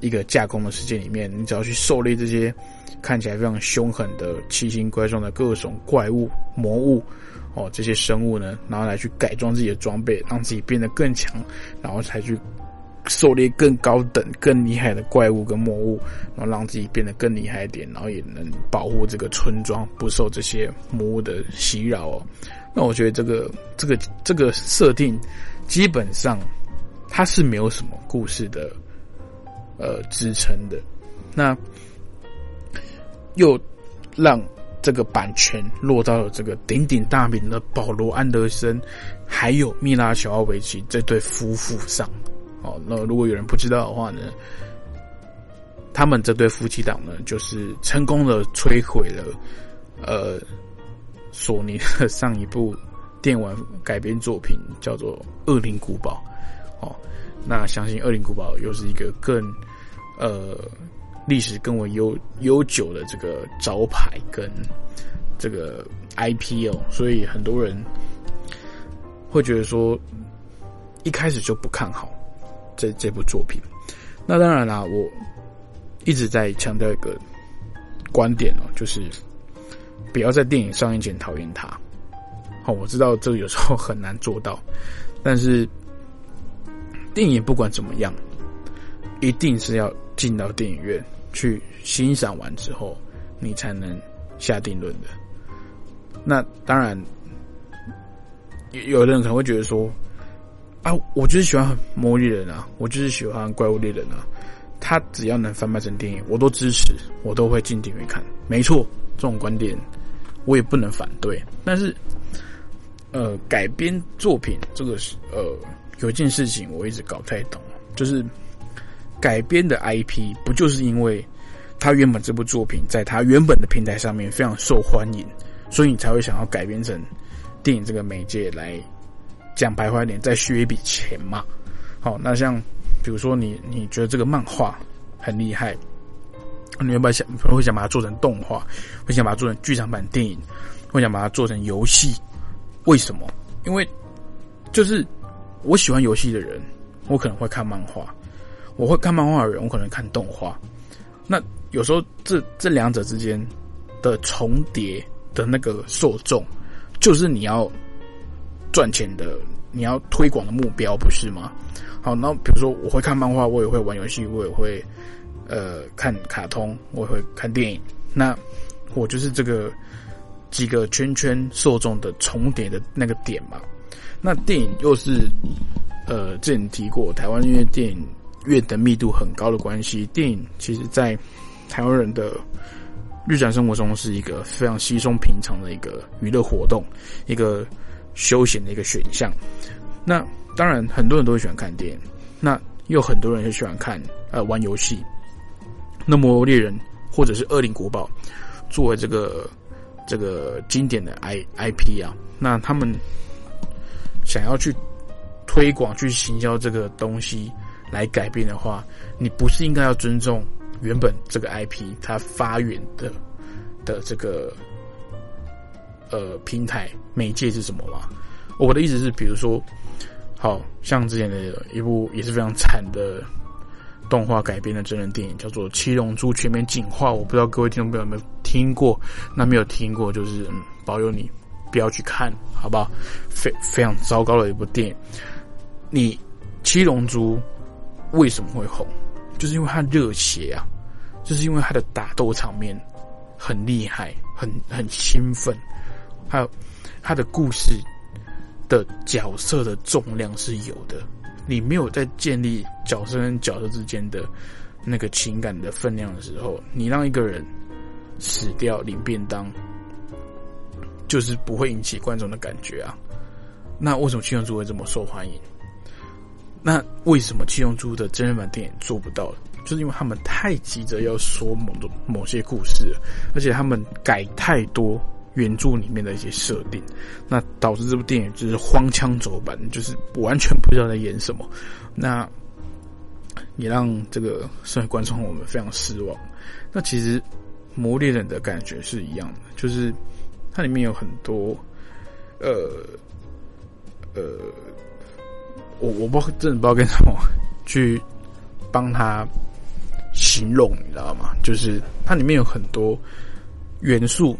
一个架空的世界里面，你只要去狩猎这些看起来非常凶狠的奇形怪状的各种怪物、魔物哦，这些生物呢，然后来去改装自己的装备，让自己变得更强，然后才去。狩猎更高等、更厉害的怪物跟魔物，然后让自己变得更厉害一点，然后也能保护这个村庄不受这些魔物的袭扰哦。那我觉得这个、这个、这个设定基本上它是没有什么故事的呃支撑的。那又让这个版权落到了这个鼎鼎大名的保罗·安德森还有米拉·乔奥维奇这对夫妇上。哦，那如果有人不知道的话呢，他们这对夫妻档呢，就是成功的摧毁了呃索尼的上一部电玩改编作品，叫做《恶灵古堡》。哦，那相信《恶灵古堡》又是一个更呃历史更为悠悠久的这个招牌跟这个 IP 哦，所以很多人会觉得说一开始就不看好。这这部作品，那当然啦，我一直在强调一个观点哦，就是不要在电影上映前讨厌它。好，我知道这个有时候很难做到，但是电影不管怎么样，一定是要进到电影院去欣赏完之后，你才能下定论的。那当然，有的人可能会觉得说。啊，我就是喜欢魔力人啊，我就是喜欢怪物猎人啊。他只要能翻拍成电影，我都支持，我都会进电影院看。没错，这种观点我也不能反对。但是，呃，改编作品这个是呃，有一件事情我一直搞不太懂，就是改编的 IP 不就是因为他原本这部作品在他原本的平台上面非常受欢迎，所以你才会想要改编成电影这个媒介来。讲白话一点，再续一笔钱嘛。好，那像比如说你你觉得这个漫画很厉害，你要不要想会想把它做成动画，会想把它做成剧场版电影，会想把它做成游戏？为什么？因为就是我喜欢游戏的人，我可能会看漫画；我会看漫画的人，我可能看动画。那有时候这这两者之间的重叠的那个受众，就是你要。赚钱的，你要推广的目标不是吗？好，那比如说我会看漫画，我也会玩游戏，我也会呃看卡通，我也会看电影。那我就是这个几个圈圈受众的重叠的那个点嘛。那电影又是呃之前提过，台湾因为电影院的密度很高的关系，电影其实在台湾人的日常生活中是一个非常稀松平常的一个娱乐活动，一个。休闲的一个选项，那当然很多人都会喜欢看电影，那又很多人也喜欢看呃玩游戏。那《魔物猎人》或者是《恶灵古堡》作为这个这个经典的 I I P 啊，那他们想要去推广、去行销这个东西来改变的话，你不是应该要尊重原本这个 I P 它发源的的这个？呃，平台媒介是什么吗？我的意思是，比如说，好像之前的一部也是非常惨的动画改编的真人电影，叫做《七龙珠全面进化》。我不知道各位听众朋友有没有听过？那没有听过，就是嗯保佑你不要去看，好不好？非非常糟糕的一部电影。你七龙珠为什么会红？就是因为它热血啊，就是因为它的打斗场面很厉害，很很兴奋，还有它的故事的角色的重量是有的。你没有在建立角色跟角色之间的那个情感的分量的时候，你让一个人死掉领便当，就是不会引起观众的感觉啊。那为什么七龙珠会这么受欢迎？那为什么七龙珠的真人版电影做不到？就是因为他们太急着要说某种某些故事，而且他们改太多。原著里面的一些设定，那导致这部电影就是荒腔走板，就是完全不知道在演什么。那也让这个身为观众我们非常失望。那其实《魔猎人》的感觉是一样的，就是它里面有很多呃呃，我我不真的不知道该怎么去帮他形容，你知道吗？就是它里面有很多元素。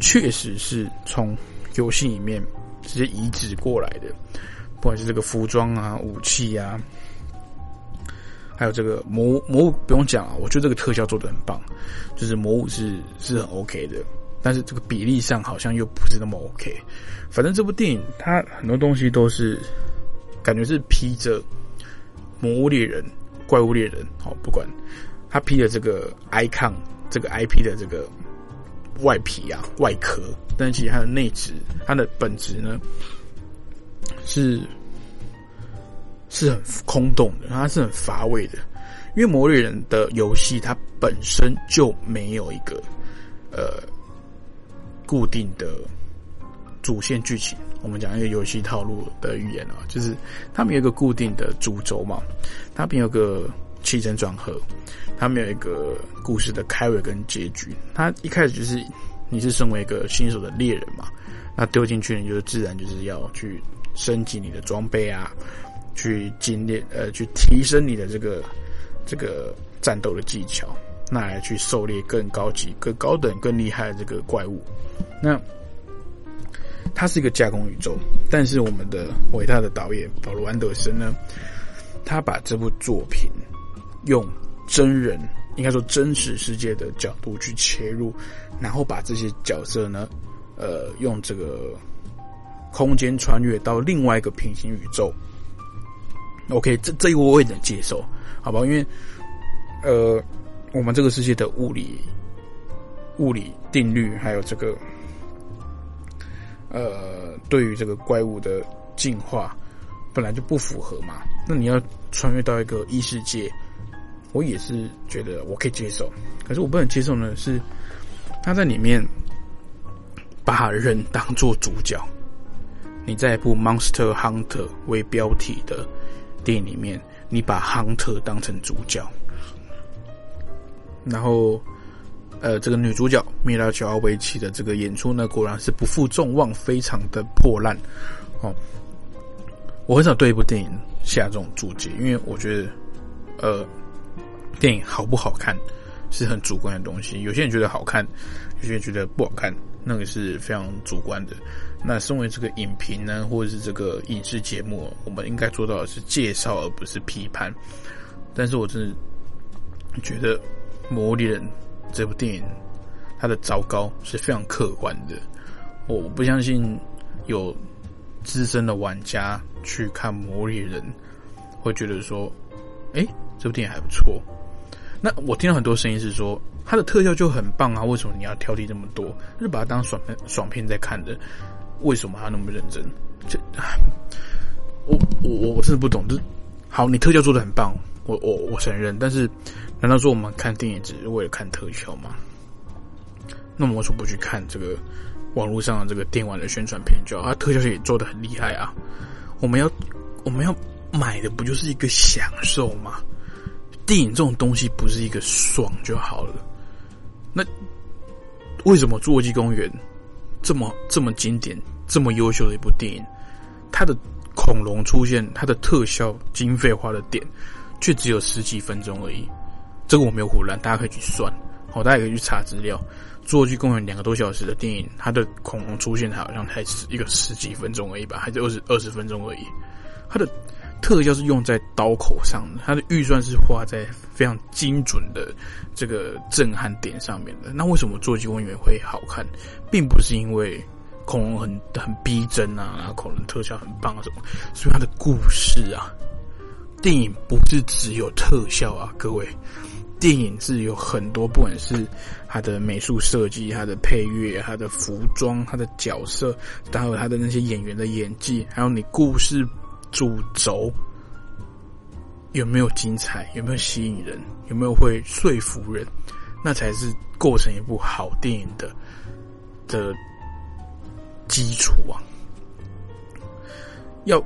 确实是从游戏里面直接移植过来的，不管是这个服装啊、武器啊，还有这个魔魔物不用讲啊，我觉得这个特效做的很棒，就是魔物是是很 OK 的，但是这个比例上好像又不是那么 OK。反正这部电影它很多东西都是感觉是披着魔物猎人、怪物猎人，好不管他披着这个 icon 这个 IP 的这个。外皮啊，外壳，但其实它的内质，它的本质呢，是是很空洞的，它是很乏味的。因为《魔猎人》的游戏它本身就没有一个呃固定的主线剧情。我们讲一个游戏套路的语言啊，就是它没有一个固定的主轴嘛，它没有个起承转合。他们有一个故事的开尾跟结局。他一开始就是你是身为一个新手的猎人嘛，那丢进去你就自然就是要去升级你的装备啊，去经历呃去提升你的这个这个战斗的技巧，那来去狩猎更高级、更高等、更厉害的这个怪物。那它是一个架空宇宙，但是我们的伟大的导演保罗安德森呢，他把这部作品用。真人应该说真实世界的角度去切入，然后把这些角色呢，呃，用这个空间穿越到另外一个平行宇宙。OK，这这一我也能接受，好吧？因为呃，我们这个世界的物理物理定律还有这个呃，对于这个怪物的进化本来就不符合嘛，那你要穿越到一个异世界。我也是觉得我可以接受，可是我不能接受呢，是他在里面把人当做主角。你在一部《Monster Hunter》为标题的电影里面，你把 Hunter 当成主角，然后呃，这个女主角米拉乔维奇的这个演出呢，果然是不负众望，非常的破烂哦。我很少对一部电影下这种注解，因为我觉得呃。电影好不好看是很主观的东西，有些人觉得好看，有些人觉得不好看，那个是非常主观的。那身为这个影评呢，或者是这个影视节目，我们应该做到的是介绍，而不是批判。但是我真的觉得《魔力人》这部电影它的糟糕是非常客观的。我不相信有资深的玩家去看《魔力人》会觉得说，哎，这部电影还不错。那我听到很多声音是说，它的特效就很棒啊，为什么你要挑剔这么多？就把它当爽片爽片在看的，为什么还要那么认真？这，我我我我真的不懂。就好，你特效做的很棒，我我我承认。但是，难道说我们看电影只是为了看特效吗？那么为什么不去看这个网络上的这个电玩的宣传片？就啊特效也做的很厉害啊！我们要我们要买的不就是一个享受吗？电影这种东西不是一个爽就好了，那为什么《侏罗纪公园》这么这么经典、这么优秀的一部电影，它的恐龙出现、它的特效经费花的点，却只有十几分钟而已。这个我没有胡乱，大家可以去算，好，大家可以去查资料。侏罗纪公园两个多小时的电影，它的恐龙出现好像才十一个十几分钟而已吧，还是二十二十分钟而已。它的特效是用在刀口上的，它的预算是花在非常精准的这个震撼点上面的。那为什么侏罗纪公园会好看，并不是因为恐龙很很逼真啊，然后恐龙特效很棒啊什么，所以它的故事啊，电影不是只有特效啊，各位。电影是有很多，不管是它的美术设计、它的配乐、它的服装、它的角色，还有它的那些演员的演技，还有你故事主轴有没有精彩，有没有吸引人，有没有会说服人，那才是构成一部好电影的的基础啊！要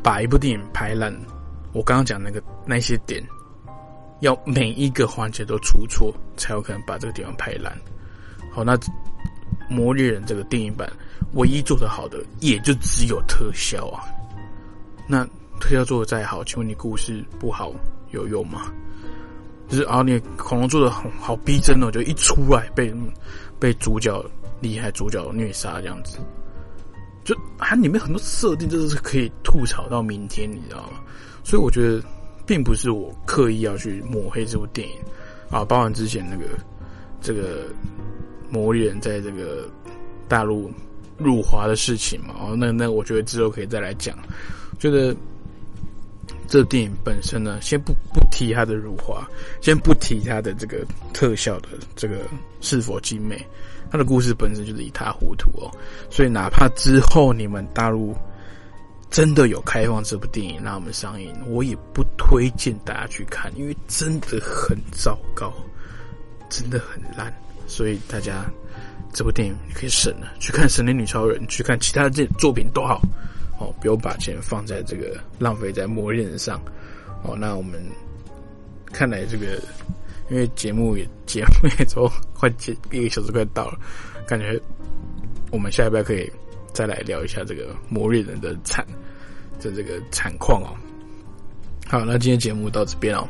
把一部电影拍烂，我刚刚讲那个那些点。要每一个环节都出错，才有可能把这个地方拍烂。好，那《魔猎人》这个电影版唯一做得好的，也就只有特效啊。那特效做的再好，请问你故事不好有用吗？就是啊，你恐龙做的好好逼真哦，就一出来被被主角厉害主角虐杀这样子，就它里面很多设定真的是可以吐槽到明天，你知道吗？所以我觉得。并不是我刻意要去抹黑这部电影啊，包含之前那个这个魔力人在这个大陆入华的事情嘛，哦，那那我觉得之后可以再来讲。觉得这电影本身呢，先不不提它的入华，先不提它的这个特效的这个是否精美，它的故事本身就是一塌糊涂哦。所以哪怕之后你们大陆。真的有开放这部电影让我们上映，我也不推荐大家去看，因为真的很糟糕，真的很烂。所以大家这部电影可以省了，去看《神力女超人》，去看其他这作品都好哦，不用把钱放在这个浪费在魔人上哦。那我们看来这个，因为节目也节目也都快几一个小时快到了，感觉我们下一拜可以。再来聊一下这个魔猎人的惨的这个惨况哦。好，那今天节目到这边哦。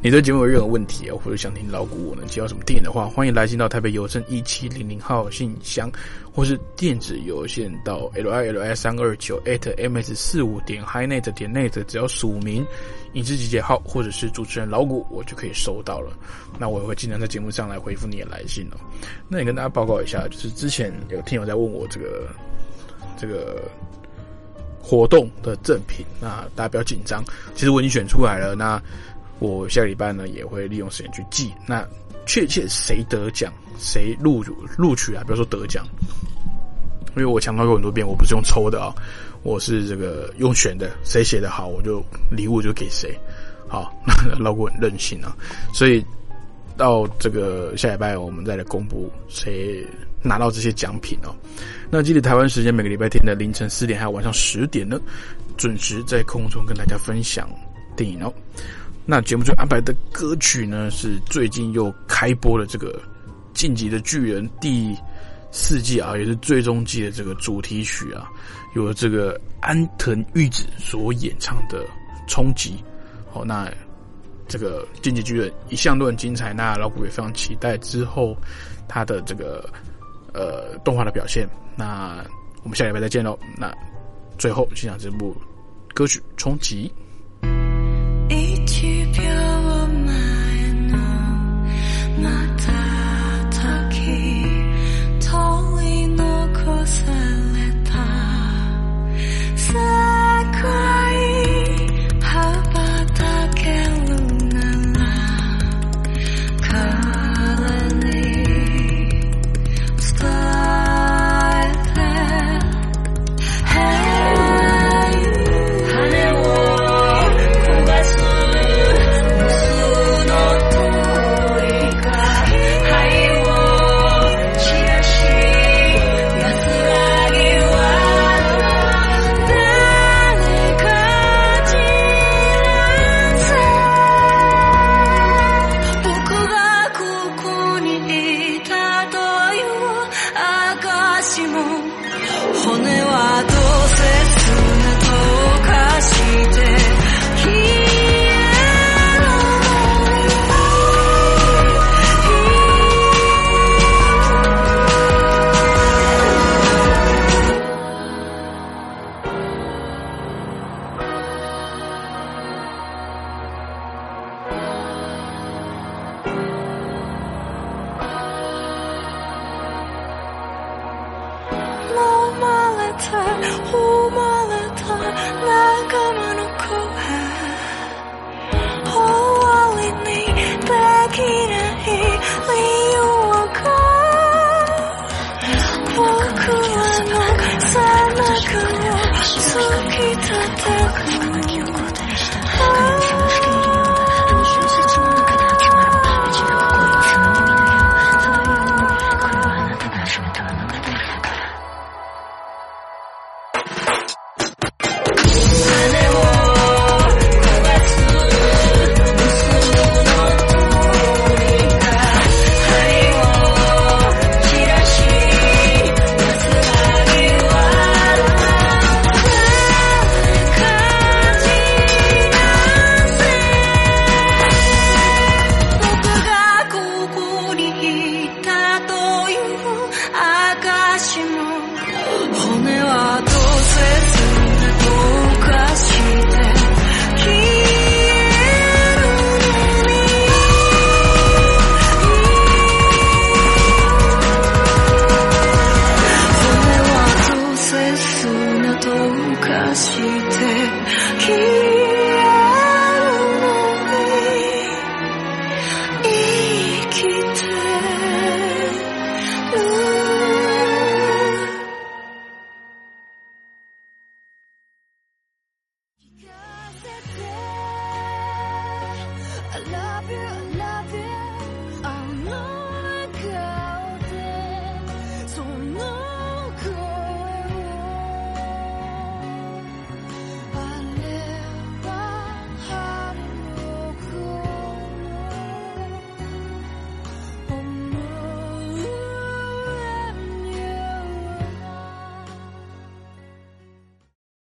你对节目有任何问题啊，或者想听老古我能介绍什么电影的话，欢迎来信到台北邮政一七零零号信箱，或是电子邮件到 l i l i 三二九 at m s 四五点 highnet 点 net，只要署名影视集结号或者是主持人老古，我就可以收到了。那我也会尽量在节目上来回复你的来信哦。那也跟大家报告一下，就是之前有听友在问我这个。这个活动的赠品，那大家不要紧张。其实我已经选出来了，那我下礼拜呢也会利用时间去寄。那确切谁得奖，谁录录取啊？比如说得奖，因为我强调过很多遍，我不是用抽的啊，我是这个用选的。谁写的好，我就礼物就给谁。好，那老古很任性啊，所以到这个下礼拜我们再来公布谁。拿到这些奖品哦，那记得台湾时间每个礼拜天的凌晨四点还有晚上十点呢，准时在空中跟大家分享电影哦。那节目中安排的歌曲呢，是最近又开播了这个《晋级的巨人》第四季啊，也是最终季的这个主题曲啊，由这个安藤玉子所演唱的《冲击》。好，那这个《晋级巨人》一向都很精彩，那老古也非常期待之后他的这个。呃，动画的表现，那我们下礼拜再见喽。那最后欣赏这部歌曲《冲击》。